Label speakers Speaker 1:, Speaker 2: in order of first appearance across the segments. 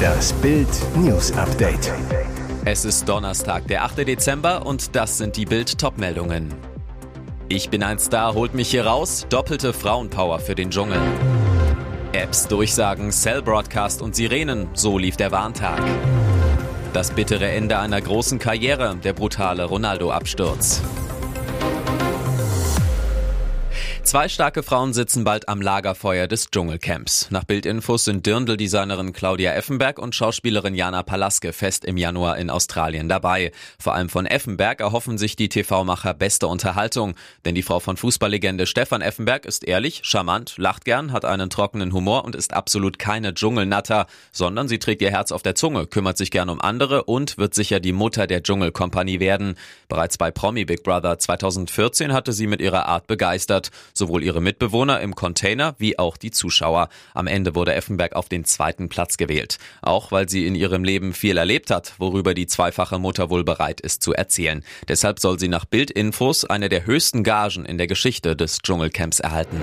Speaker 1: Das Bild News Update.
Speaker 2: Es ist Donnerstag, der 8. Dezember und das sind die Bild Topmeldungen. Ich bin ein Star, holt mich hier raus. Doppelte Frauenpower für den Dschungel. Apps durchsagen, Cell Broadcast und Sirenen, so lief der Warntag. Das bittere Ende einer großen Karriere, der brutale Ronaldo-Absturz. Zwei starke Frauen sitzen bald am Lagerfeuer des Dschungelcamps. Nach Bildinfos sind Dirndl-Designerin Claudia Effenberg und Schauspielerin Jana Palaske fest im Januar in Australien dabei. Vor allem von Effenberg erhoffen sich die TV-Macher beste Unterhaltung. Denn die Frau von Fußballlegende Stefan Effenberg ist ehrlich, charmant, lacht gern, hat einen trockenen Humor und ist absolut keine Dschungelnatter, sondern sie trägt ihr Herz auf der Zunge, kümmert sich gern um andere und wird sicher die Mutter der Dschungelkompanie werden. Bereits bei Promi Big Brother 2014 hatte sie mit ihrer Art begeistert sowohl ihre Mitbewohner im Container wie auch die Zuschauer. Am Ende wurde Effenberg auf den zweiten Platz gewählt. Auch weil sie in ihrem Leben viel erlebt hat, worüber die zweifache Mutter wohl bereit ist zu erzählen. Deshalb soll sie nach Bildinfos eine der höchsten Gagen in der Geschichte des Dschungelcamps erhalten.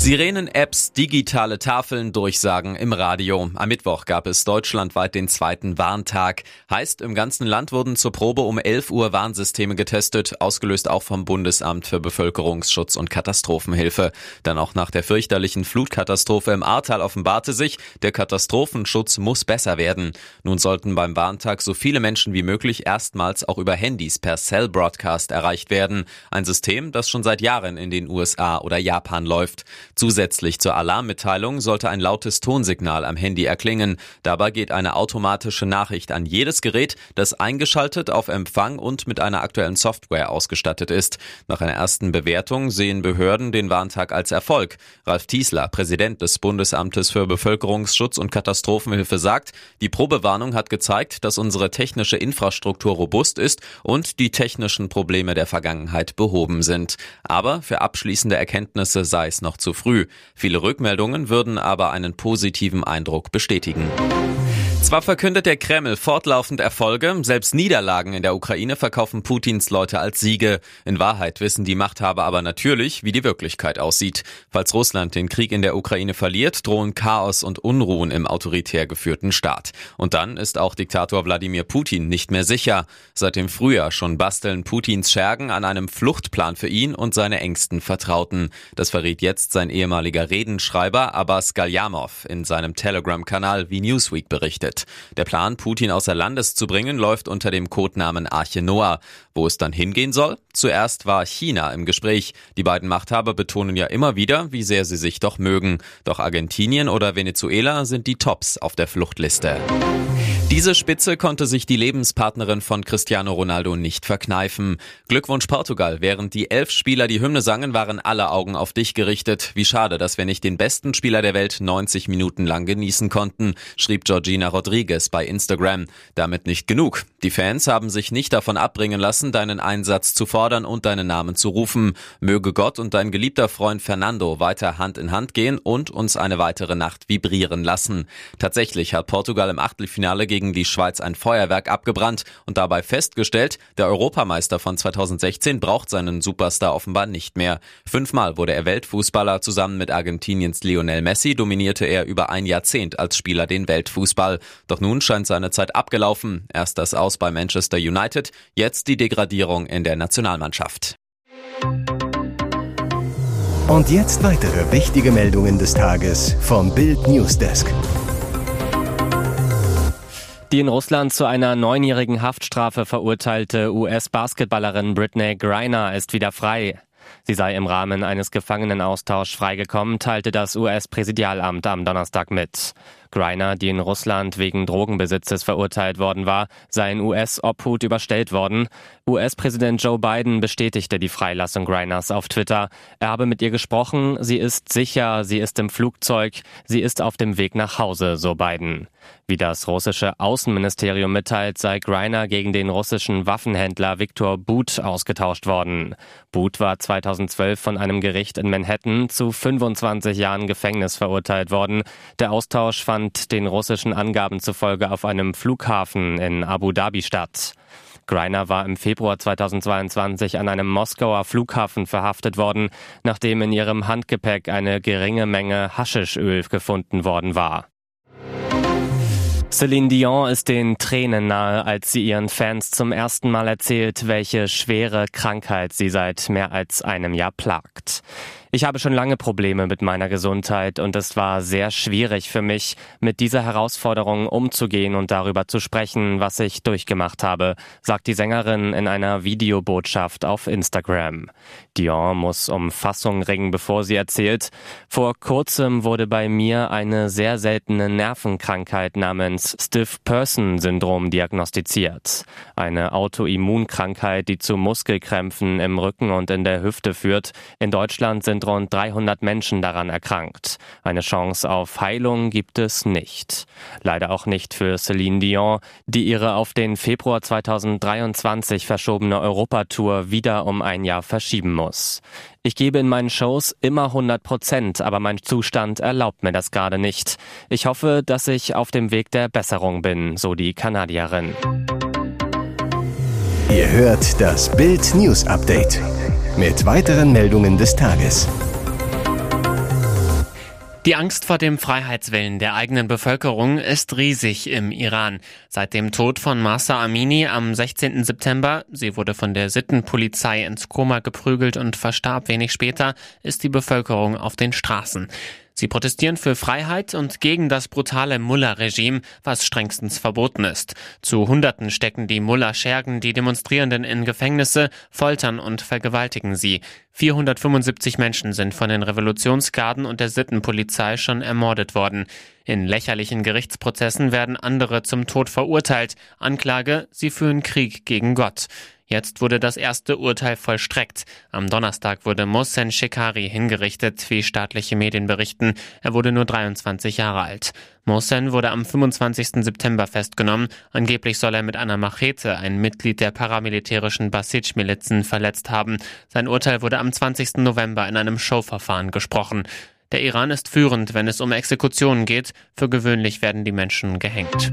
Speaker 2: Sirenen-Apps, digitale Tafeln, Durchsagen im Radio. Am Mittwoch gab es deutschlandweit den zweiten Warntag. Heißt, im ganzen Land wurden zur Probe um 11 Uhr Warnsysteme getestet, ausgelöst auch vom Bundesamt für Bevölkerungsschutz und Katastrophenhilfe. Dann auch nach der fürchterlichen Flutkatastrophe im Ahrtal offenbarte sich, der Katastrophenschutz muss besser werden. Nun sollten beim Warntag so viele Menschen wie möglich erstmals auch über Handys per Cell Broadcast erreicht werden. Ein System, das schon seit Jahren in den USA oder Japan läuft. Zusätzlich zur Alarmmitteilung sollte ein lautes Tonsignal am Handy erklingen. Dabei geht eine automatische Nachricht an jedes Gerät, das eingeschaltet auf Empfang und mit einer aktuellen Software ausgestattet ist. Nach einer ersten Bewertung sehen Behörden den Warntag als Erfolg. Ralf Tiesler, Präsident des Bundesamtes für Bevölkerungsschutz und Katastrophenhilfe, sagt, die Probewarnung hat gezeigt, dass unsere technische Infrastruktur robust ist und die technischen Probleme der Vergangenheit behoben sind. Aber für abschließende Erkenntnisse sei es noch zu. Viele Rückmeldungen würden aber einen positiven Eindruck bestätigen. Zwar verkündet der Kreml fortlaufend Erfolge, selbst Niederlagen in der Ukraine verkaufen Putins Leute als Siege. In Wahrheit wissen die Machthaber aber natürlich, wie die Wirklichkeit aussieht. Falls Russland den Krieg in der Ukraine verliert, drohen Chaos und Unruhen im autoritär geführten Staat. Und dann ist auch Diktator Wladimir Putin nicht mehr sicher. Seit dem Frühjahr schon basteln Putins Schergen an einem Fluchtplan für ihn und seine engsten Vertrauten. Das verriet jetzt sein ehemaliger Redenschreiber Abbas Galyamov in seinem Telegram-Kanal, wie Newsweek berichtet berichtet. Der Plan, Putin außer Landes zu bringen, läuft unter dem Codenamen Arche Noah. Wo es dann hingehen soll? Zuerst war China im Gespräch. Die beiden Machthaber betonen ja immer wieder, wie sehr sie sich doch mögen. Doch Argentinien oder Venezuela sind die Tops auf der Fluchtliste. Diese Spitze konnte sich die Lebenspartnerin von Cristiano Ronaldo nicht verkneifen. Glückwunsch Portugal. Während die elf Spieler die Hymne sangen, waren alle Augen auf dich gerichtet. Wie schade, dass wir nicht den besten Spieler der Welt 90 Minuten lang genießen konnten, schrieb Georgina Rodriguez bei Instagram. Damit nicht genug. Die Fans haben sich nicht davon abbringen lassen, deinen Einsatz zu fordern und deinen Namen zu rufen. Möge Gott und dein geliebter Freund Fernando weiter Hand in Hand gehen und uns eine weitere Nacht vibrieren lassen. Tatsächlich hat Portugal im Achtelfinale gegen gegen die Schweiz ein Feuerwerk abgebrannt und dabei festgestellt, der Europameister von 2016 braucht seinen Superstar offenbar nicht mehr. Fünfmal wurde er Weltfußballer, zusammen mit Argentiniens Lionel Messi dominierte er über ein Jahrzehnt als Spieler den Weltfußball. Doch nun scheint seine Zeit abgelaufen. Erst das Aus bei Manchester United, jetzt die Degradierung in der Nationalmannschaft.
Speaker 1: Und jetzt weitere wichtige Meldungen des Tages vom Bild Newsdesk.
Speaker 3: Die in Russland zu einer neunjährigen Haftstrafe verurteilte US-Basketballerin Britney Griner ist wieder frei. Sie sei im Rahmen eines Gefangenenaustauschs freigekommen, teilte das US-Präsidialamt am Donnerstag mit. Griner, die in Russland wegen Drogenbesitzes verurteilt worden war, sei in US-Obhut überstellt worden. US-Präsident Joe Biden bestätigte die Freilassung Griners auf Twitter. Er habe mit ihr gesprochen, sie ist sicher, sie ist im Flugzeug, sie ist auf dem Weg nach Hause, so Biden. Wie das russische Außenministerium mitteilt, sei Griner gegen den russischen Waffenhändler Viktor But ausgetauscht worden. But war 2012 von einem Gericht in Manhattan zu 25 Jahren Gefängnis verurteilt worden. Der Austausch fand den russischen Angaben zufolge auf einem Flughafen in Abu Dhabi statt. Greiner war im Februar 2022 an einem Moskauer Flughafen verhaftet worden, nachdem in ihrem Handgepäck eine geringe Menge Haschischöl gefunden worden war. Celine Dion ist den Tränen nahe, als sie ihren Fans zum ersten Mal erzählt, welche schwere Krankheit sie seit mehr als einem Jahr plagt. Ich habe schon lange Probleme mit meiner Gesundheit und es war sehr schwierig für mich, mit dieser Herausforderung umzugehen und darüber zu sprechen, was ich durchgemacht habe, sagt die Sängerin in einer Videobotschaft auf Instagram. Dion muss um Fassung ringen, bevor sie erzählt, vor kurzem wurde bei mir eine sehr seltene Nervenkrankheit namens Stiff Person Syndrom diagnostiziert. Eine Autoimmunkrankheit, die zu Muskelkrämpfen im Rücken und in der Hüfte führt. In Deutschland sind sind rund 300 Menschen daran erkrankt. Eine Chance auf Heilung gibt es nicht. Leider auch nicht für Celine Dion, die ihre auf den Februar 2023 verschobene Europatour wieder um ein Jahr verschieben muss. Ich gebe in meinen Shows immer 100 Prozent, aber mein Zustand erlaubt mir das gerade nicht. Ich hoffe, dass ich auf dem Weg der Besserung bin, so die Kanadierin.
Speaker 1: Ihr hört das Bild News Update mit weiteren Meldungen des Tages.
Speaker 4: Die Angst vor dem Freiheitswillen der eigenen Bevölkerung ist riesig im Iran. Seit dem Tod von Masa Amini am 16. September, sie wurde von der Sittenpolizei ins Koma geprügelt und verstarb wenig später, ist die Bevölkerung auf den Straßen. Sie protestieren für Freiheit und gegen das brutale Mullah-Regime, was strengstens verboten ist. Zu Hunderten stecken die Mullah-Schergen die Demonstrierenden in Gefängnisse, foltern und vergewaltigen sie. 475 Menschen sind von den Revolutionsgarden und der Sittenpolizei schon ermordet worden. In lächerlichen Gerichtsprozessen werden andere zum Tod verurteilt. Anklage, sie führen Krieg gegen Gott. Jetzt wurde das erste Urteil vollstreckt. Am Donnerstag wurde Mohsen Shekari hingerichtet, wie staatliche Medien berichten. Er wurde nur 23 Jahre alt. Mohsen wurde am 25. September festgenommen. Angeblich soll er mit einer Machete ein Mitglied der paramilitärischen Basij-Milizen verletzt haben. Sein Urteil wurde am 20. November in einem Showverfahren gesprochen. Der Iran ist führend, wenn es um Exekutionen geht. Für gewöhnlich werden die Menschen gehängt.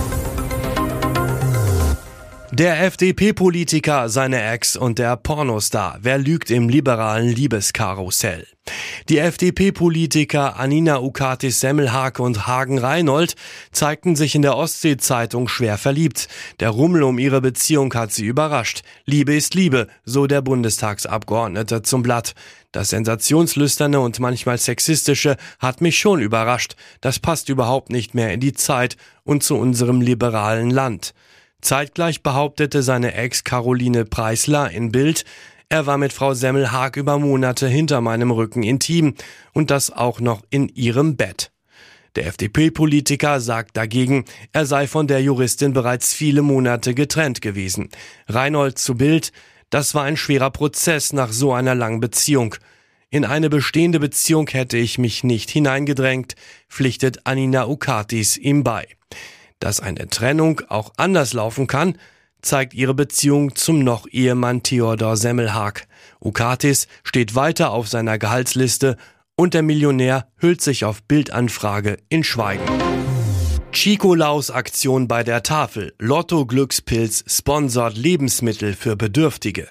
Speaker 5: Der FDP-Politiker, seine Ex und der Pornostar. Wer lügt im liberalen Liebeskarussell? Die FDP-Politiker Anina Ukatis-Semmelhake und Hagen Reinhold zeigten sich in der Ostsee-Zeitung schwer verliebt. Der Rummel um ihre Beziehung hat sie überrascht. Liebe ist Liebe, so der Bundestagsabgeordnete zum Blatt. Das sensationslüsterne und manchmal sexistische hat mich schon überrascht. Das passt überhaupt nicht mehr in die Zeit und zu unserem liberalen Land. Zeitgleich behauptete seine Ex Caroline Preisler in Bild, er war mit Frau Semmelhag über Monate hinter meinem Rücken intim und das auch noch in ihrem Bett. Der FDP-Politiker sagt dagegen, er sei von der Juristin bereits viele Monate getrennt gewesen. Reinhold zu Bild, das war ein schwerer Prozess nach so einer langen Beziehung. In eine bestehende Beziehung hätte ich mich nicht hineingedrängt, pflichtet Anina Ukatis ihm bei. Dass eine Trennung auch anders laufen kann, zeigt ihre Beziehung zum noch Ehemann Theodor Semmelhag. Ukatis steht weiter auf seiner Gehaltsliste und der Millionär hüllt sich auf Bildanfrage in Schweigen. Chico Laus Aktion bei der Tafel. Lotto Glückspilz sponsort Lebensmittel für Bedürftige.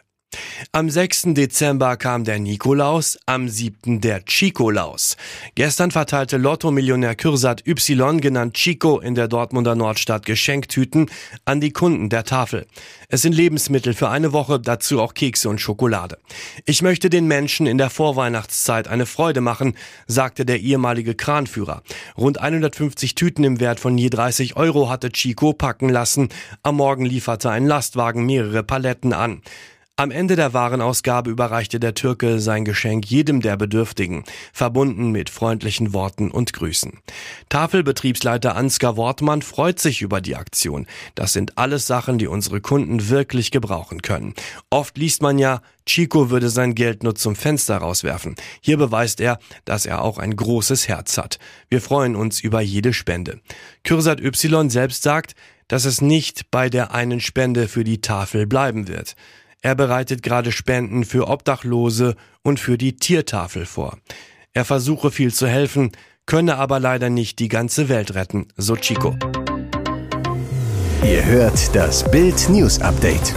Speaker 5: Am 6. Dezember kam der Nikolaus, am 7. der Chicolaus. Gestern verteilte Lotto-Millionär Kürsat Y, genannt Chico, in der Dortmunder Nordstadt Geschenktüten an die Kunden der Tafel. Es sind Lebensmittel für eine Woche, dazu auch Kekse und Schokolade. Ich möchte den Menschen in der Vorweihnachtszeit eine Freude machen, sagte der ehemalige Kranführer. Rund 150 Tüten im Wert von je 30 Euro hatte Chico packen lassen. Am Morgen lieferte ein Lastwagen mehrere Paletten an. Am Ende der Warenausgabe überreichte der Türke sein Geschenk jedem der Bedürftigen, verbunden mit freundlichen Worten und Grüßen. Tafelbetriebsleiter Ansgar Wortmann freut sich über die Aktion. Das sind alles Sachen, die unsere Kunden wirklich gebrauchen können. Oft liest man ja, Chico würde sein Geld nur zum Fenster rauswerfen. Hier beweist er, dass er auch ein großes Herz hat. Wir freuen uns über jede Spende. Kürsat Y selbst sagt, dass es nicht bei der einen Spende für die Tafel bleiben wird. Er bereitet gerade Spenden für Obdachlose und für die Tiertafel vor. Er versuche viel zu helfen, könne aber leider nicht die ganze Welt retten, so Chico.
Speaker 1: Ihr hört das Bild News Update.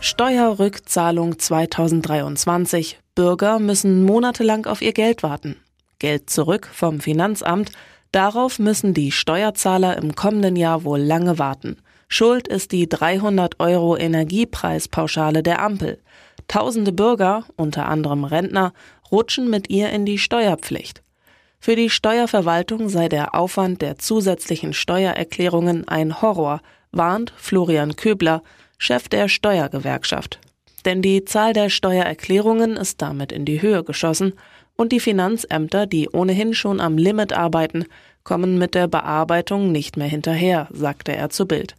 Speaker 6: Steuerrückzahlung 2023. Bürger müssen monatelang auf ihr Geld warten. Geld zurück vom Finanzamt. Darauf müssen die Steuerzahler im kommenden Jahr wohl lange warten. Schuld ist die 300 Euro Energiepreispauschale der Ampel. Tausende Bürger, unter anderem Rentner, rutschen mit ihr in die Steuerpflicht. Für die Steuerverwaltung sei der Aufwand der zusätzlichen Steuererklärungen ein Horror, warnt Florian Köbler, Chef der Steuergewerkschaft. Denn die Zahl der Steuererklärungen ist damit in die Höhe geschossen und die Finanzämter, die ohnehin schon am Limit arbeiten, kommen mit der Bearbeitung nicht mehr hinterher, sagte er zu Bild.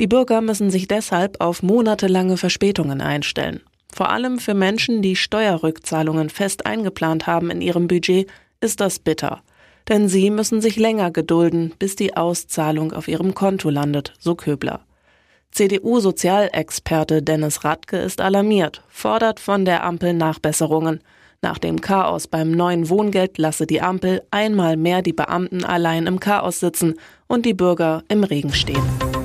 Speaker 6: Die Bürger müssen sich deshalb auf monatelange Verspätungen einstellen. Vor allem für Menschen, die Steuerrückzahlungen fest eingeplant haben in ihrem Budget, ist das bitter. Denn sie müssen sich länger gedulden, bis die Auszahlung auf ihrem Konto landet, so Köbler. CDU-Sozialexperte Dennis Radke ist alarmiert, fordert von der Ampel Nachbesserungen. Nach dem Chaos beim neuen Wohngeld lasse die Ampel einmal mehr die Beamten allein im Chaos sitzen und die Bürger im Regen stehen.